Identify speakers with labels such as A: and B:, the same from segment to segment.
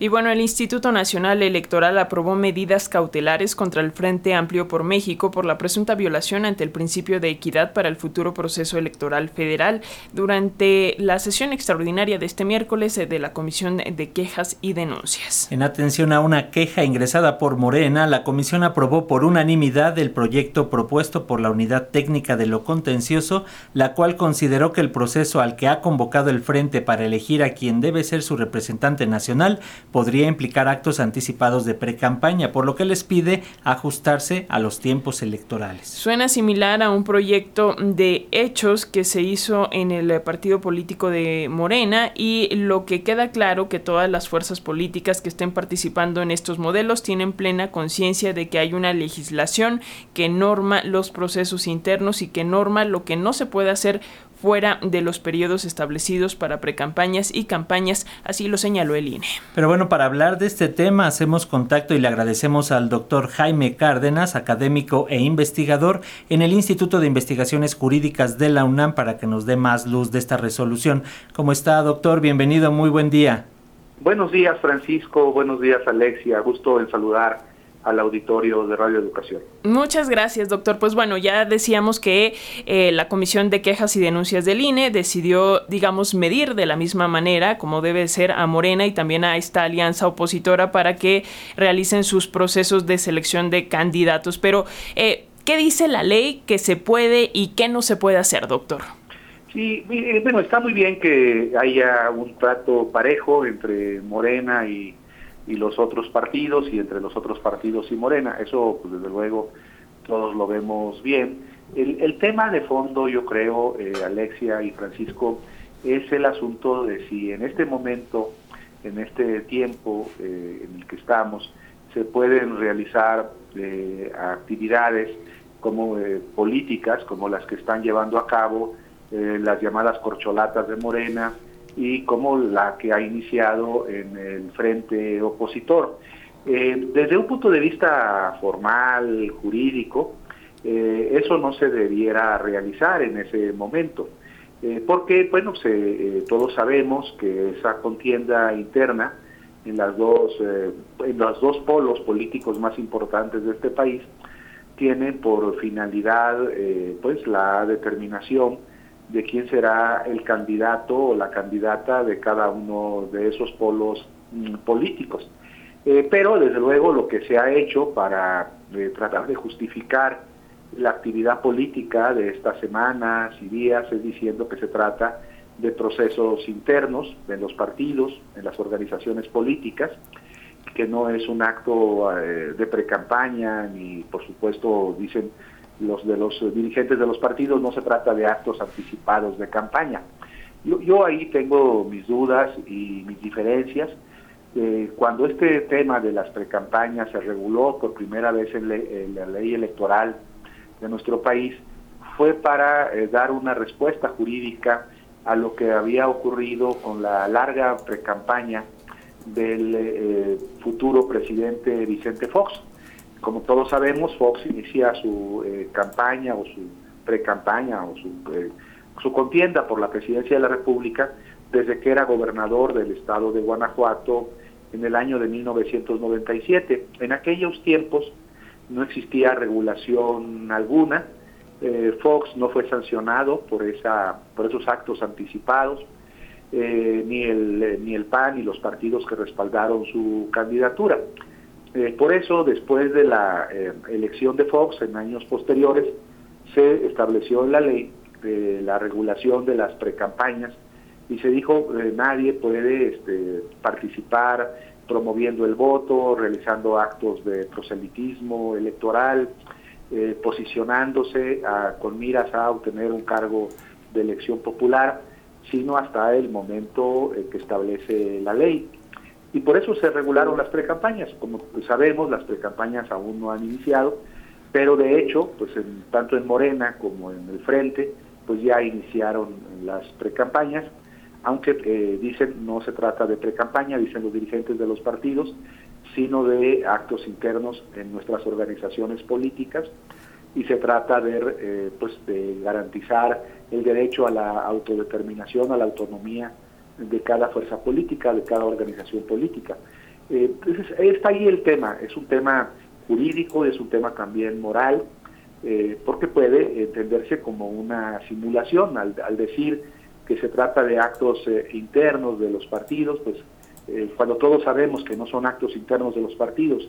A: Y bueno, el Instituto Nacional Electoral aprobó medidas cautelares contra el Frente Amplio por México por la presunta violación ante el principio de equidad para el futuro proceso electoral federal durante la sesión extraordinaria de este miércoles de la Comisión de Quejas y Denuncias.
B: En atención a una queja ingresada por Morena, la comisión aprobó por unanimidad el proyecto propuesto por la Unidad Técnica de lo Contencioso, la cual consideró que el proceso al que ha convocado el Frente para elegir a quien debe ser su representante nacional podría implicar actos anticipados de precampaña, por lo que les pide ajustarse a los tiempos electorales.
A: Suena similar a un proyecto de hechos que se hizo en el partido político de Morena y lo que queda claro que todas las fuerzas políticas que estén participando en estos modelos tienen plena conciencia de que hay una legislación que norma los procesos internos y que norma lo que no se puede hacer fuera de los periodos establecidos para precampañas y campañas, así lo señaló el INE.
B: Pero bueno, para hablar de este tema hacemos contacto y le agradecemos al doctor Jaime Cárdenas, académico e investigador en el Instituto de Investigaciones Jurídicas de la UNAM para que nos dé más luz de esta resolución. ¿Cómo está, doctor? Bienvenido, muy buen día.
C: Buenos días, Francisco. Buenos días, Alexia. Gusto en saludar al auditorio de Radio Educación.
A: Muchas gracias, doctor. Pues bueno, ya decíamos que eh, la Comisión de Quejas y Denuncias del INE decidió, digamos, medir de la misma manera como debe ser a Morena y también a esta alianza opositora para que realicen sus procesos de selección de candidatos. Pero, eh, ¿qué dice la ley que se puede y qué no se puede hacer, doctor?
C: Sí, bueno, está muy bien que haya un trato parejo entre Morena y y los otros partidos y entre los otros partidos y Morena. Eso, pues, desde luego, todos lo vemos bien. El, tema de fondo, yo creo, eh, Alexia y Francisco, es el asunto de si en este momento, en este tiempo eh, en el que estamos, se pueden realizar eh, actividades como políticas, como las que están llevando a cabo las llamadas corcholatas de Morena, y como la que ha iniciado en el frente opositor. Eh, desde un punto de vista formal, jurídico, eh, eso no se debiera realizar en ese momento, eh, porque bueno, todos sabemos que esa contienda interna en las dos en los dos polos políticos más importantes de este país tiene por finalidad pues la determinación de quién será el candidato o la candidata de cada uno de esos polos mm, políticos. Eh, pero desde luego lo que se ha hecho para eh, tratar de justificar la actividad política de estas semanas y días es diciendo que se trata de procesos internos en los partidos, en las organizaciones políticas, que no es un acto eh, de precampaña ni por supuesto dicen los de los dirigentes de los partidos, no se trata de actos anticipados de campaña. Yo, ahí tengo mis dudas y mis diferencias. Eh, cuando este tema de las precampañas se reguló por primera vez en, la ley electoral de nuestro país, fue para eh, dar una respuesta jurídica a lo que había ocurrido con la larga precampaña del eh, futuro presidente Vicente Fox. Como todos sabemos, Fox inicia su eh, campaña o su pre-campaña o su, eh, su contienda por la presidencia de la República desde que era gobernador del estado de Guanajuato en el año de 1997. En aquellos tiempos no existía regulación alguna, eh, Fox no fue sancionado por, esa, por esos actos anticipados, ni, el, ni el PAN ni los partidos que respaldaron su candidatura. Eh, por eso, después de la eh, elección de Fox en años posteriores, se estableció en la ley eh, la regulación de las precampañas y se dijo que nadie puede este, participar promoviendo el voto, realizando actos de proselitismo electoral, posicionándose con miras a obtener un cargo de elección popular, sino hasta el momento que establece la ley y por eso se regularon las precampañas. Como sabemos, las precampañas aún no han iniciado, pero de hecho, pues en, tanto en Morena como en el Frente, pues ya iniciaron las precampañas, aunque eh, dicen no se trata de precampaña, dicen los dirigentes de los partidos, sino de actos internos en nuestras organizaciones políticas. Y se trata de, eh, pues de garantizar el derecho a la autodeterminación, a la autonomía de cada fuerza política, de cada organización política. entonces, está ahí el tema, es un tema jurídico, es un tema también moral, porque puede entenderse como una simulación al, decir que se trata de actos internos de los partidos, pues cuando todos sabemos que no son actos internos de los partidos,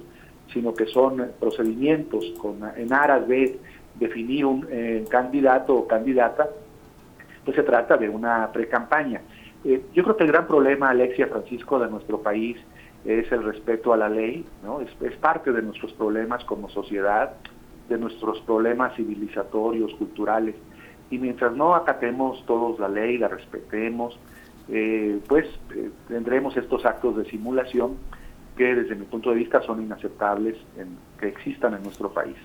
C: sino que son procedimientos con, en aras de definir un eh, candidato o candidata, pues se trata de una precampaña. Eh, yo creo que el gran problema, Alexia Francisco, de nuestro país es el respeto a la ley, ¿no? Es, parte de nuestros problemas como sociedad, de nuestros problemas civilizatorios, culturales. Y mientras no acatemos todos la ley, la respetemos, eh, pues eh, tendremos estos actos de simulación que desde mi punto de vista son inaceptables en, que existan en nuestro país.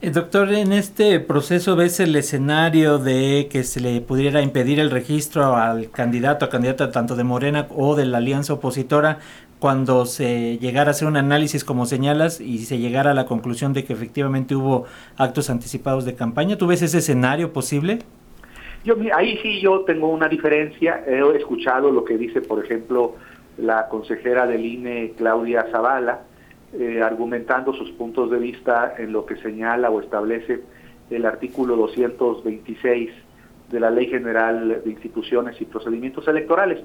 B: Eh, doctor, en este proceso ves el escenario de que se le pudiera impedir el registro al candidato, a candidata tanto de Morena o de la alianza opositora cuando se llegara a hacer un análisis como señalas y se llegara a la conclusión de que efectivamente hubo actos anticipados de campaña. ¿Tú ves ese escenario posible?
C: Yo, ahí sí yo tengo una diferencia. He escuchado lo que dice, por ejemplo, la consejera del INE, Claudia Zavala, eh, argumentando sus puntos de vista en lo que señala o establece el artículo 226 de la Ley General de Instituciones y Procedimientos Electorales.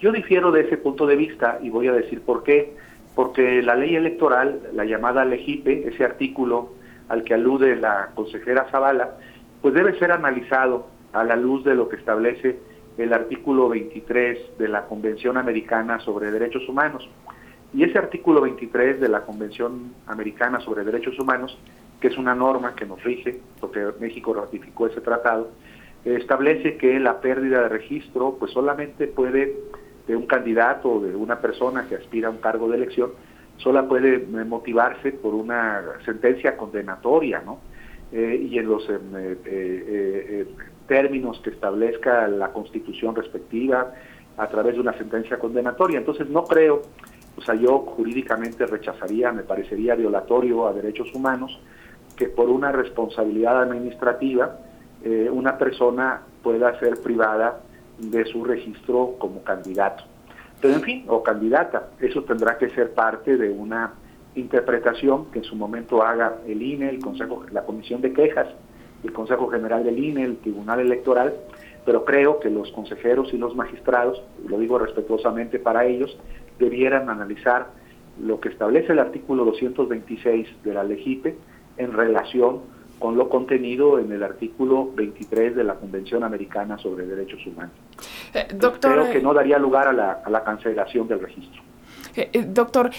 C: Yo difiero de ese punto de vista y voy a decir por qué. Porque la ley electoral, la llamada LEGIPE, ese artículo al que alude la consejera Zavala, pues debe ser analizado a la luz de lo que establece el artículo 23 de la Convención Americana sobre Derechos Humanos. Y ese artículo 23 de la Convención Americana sobre Derechos Humanos, que es una norma que nos rige, porque México ratificó ese tratado, establece que la pérdida de registro pues solamente puede, de un candidato o de una persona que aspira a un cargo de elección, sola puede motivarse por una sentencia condenatoria, ¿no? Eh, y en los eh, eh, términos que establezca la constitución respectiva a través de una sentencia condenatoria. Entonces no creo, o sea, yo jurídicamente rechazaría, me parecería violatorio a derechos humanos que por una responsabilidad administrativa eh, una persona pueda ser privada de su registro como candidato. Pero en fin, o candidata, eso tendrá que ser parte de una interpretación que en su momento haga el INE, el Consejo, la Comisión de Quejas, el Consejo General del INE, el Tribunal Electoral, pero creo que los consejeros y los magistrados, lo digo respetuosamente para ellos, debieran analizar lo que establece el artículo 226 de la LEGIPE en relación con lo contenido en el artículo 23 de la Convención Americana sobre Derechos Humanos. Eh, doctor, creo que eh, no daría lugar a la, a la cancelación del registro.
A: Eh, eh doctor,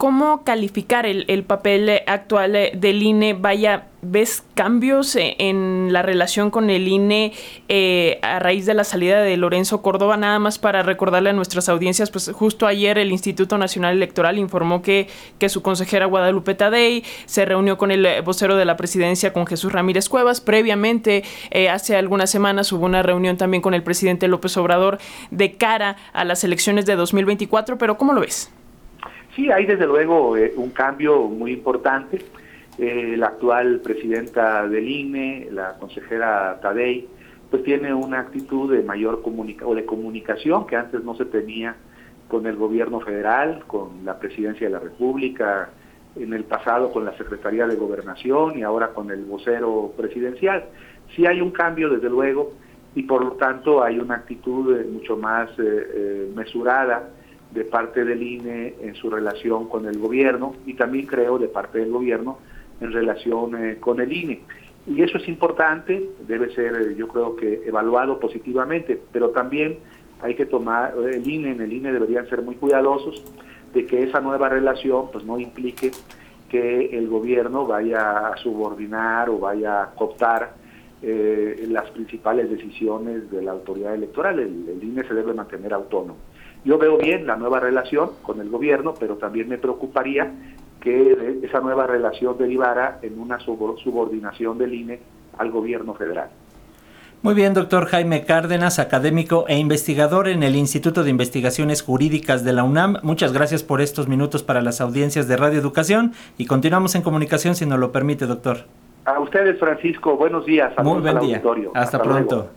A: ¿cómo calificar el, el papel actual del INE? Vaya, ¿Ves cambios e, en la relación con el INE eh, a raíz de la salida de Lorenzo Córdoba? Nada más para recordarle a nuestras audiencias, pues justo ayer el Instituto Nacional Electoral informó que, que su consejera Guadalupe Tadei se reunió con el eh, vocero de la presidencia, con Jesús Ramírez Cuevas. Previamente, eh, hace algunas semanas, hubo una reunión también con el presidente López Obrador de cara a las elecciones de 2024, pero ¿cómo lo ves?
C: Sí, hay desde luego un cambio muy importante eh, la actual presidenta del INE, la consejera Tadei, pues tiene una actitud de mayor comunica o de comunicación que antes no se tenía con el gobierno federal, con la presidencia de la República, en el pasado con la Secretaría de Gobernación y ahora con el vocero presidencial. Sí hay un cambio, desde luego, y por lo tanto hay una actitud eh, mucho más eh, mesurada de parte del INE en su relación con el gobierno y también creo de parte del gobierno en relación eh, con el INE. Y eso es importante, debe ser eh, yo creo que evaluado positivamente, pero también hay que tomar, eh, el INE, en el INE deberían ser muy cuidadosos de que esa nueva relación pues no implique que el gobierno vaya a subordinar o vaya a cooptar las principales decisiones de la autoridad electoral. El, el, INE se debe mantener autónomo. Yo veo bien la nueva relación con el gobierno, pero también me preocuparía que esa nueva relación derivara en una subordinación del INE al gobierno federal.
B: Muy bien, doctor Jaime Cárdenas, académico e investigador en el Instituto de Investigaciones Jurídicas de la UNAM. Muchas gracias por estos minutos para las audiencias de Radio Educación y continuamos en comunicación si nos lo permite, doctor.
C: A ustedes, Francisco, buenos días.
B: Muy buen día. Hasta, pronto.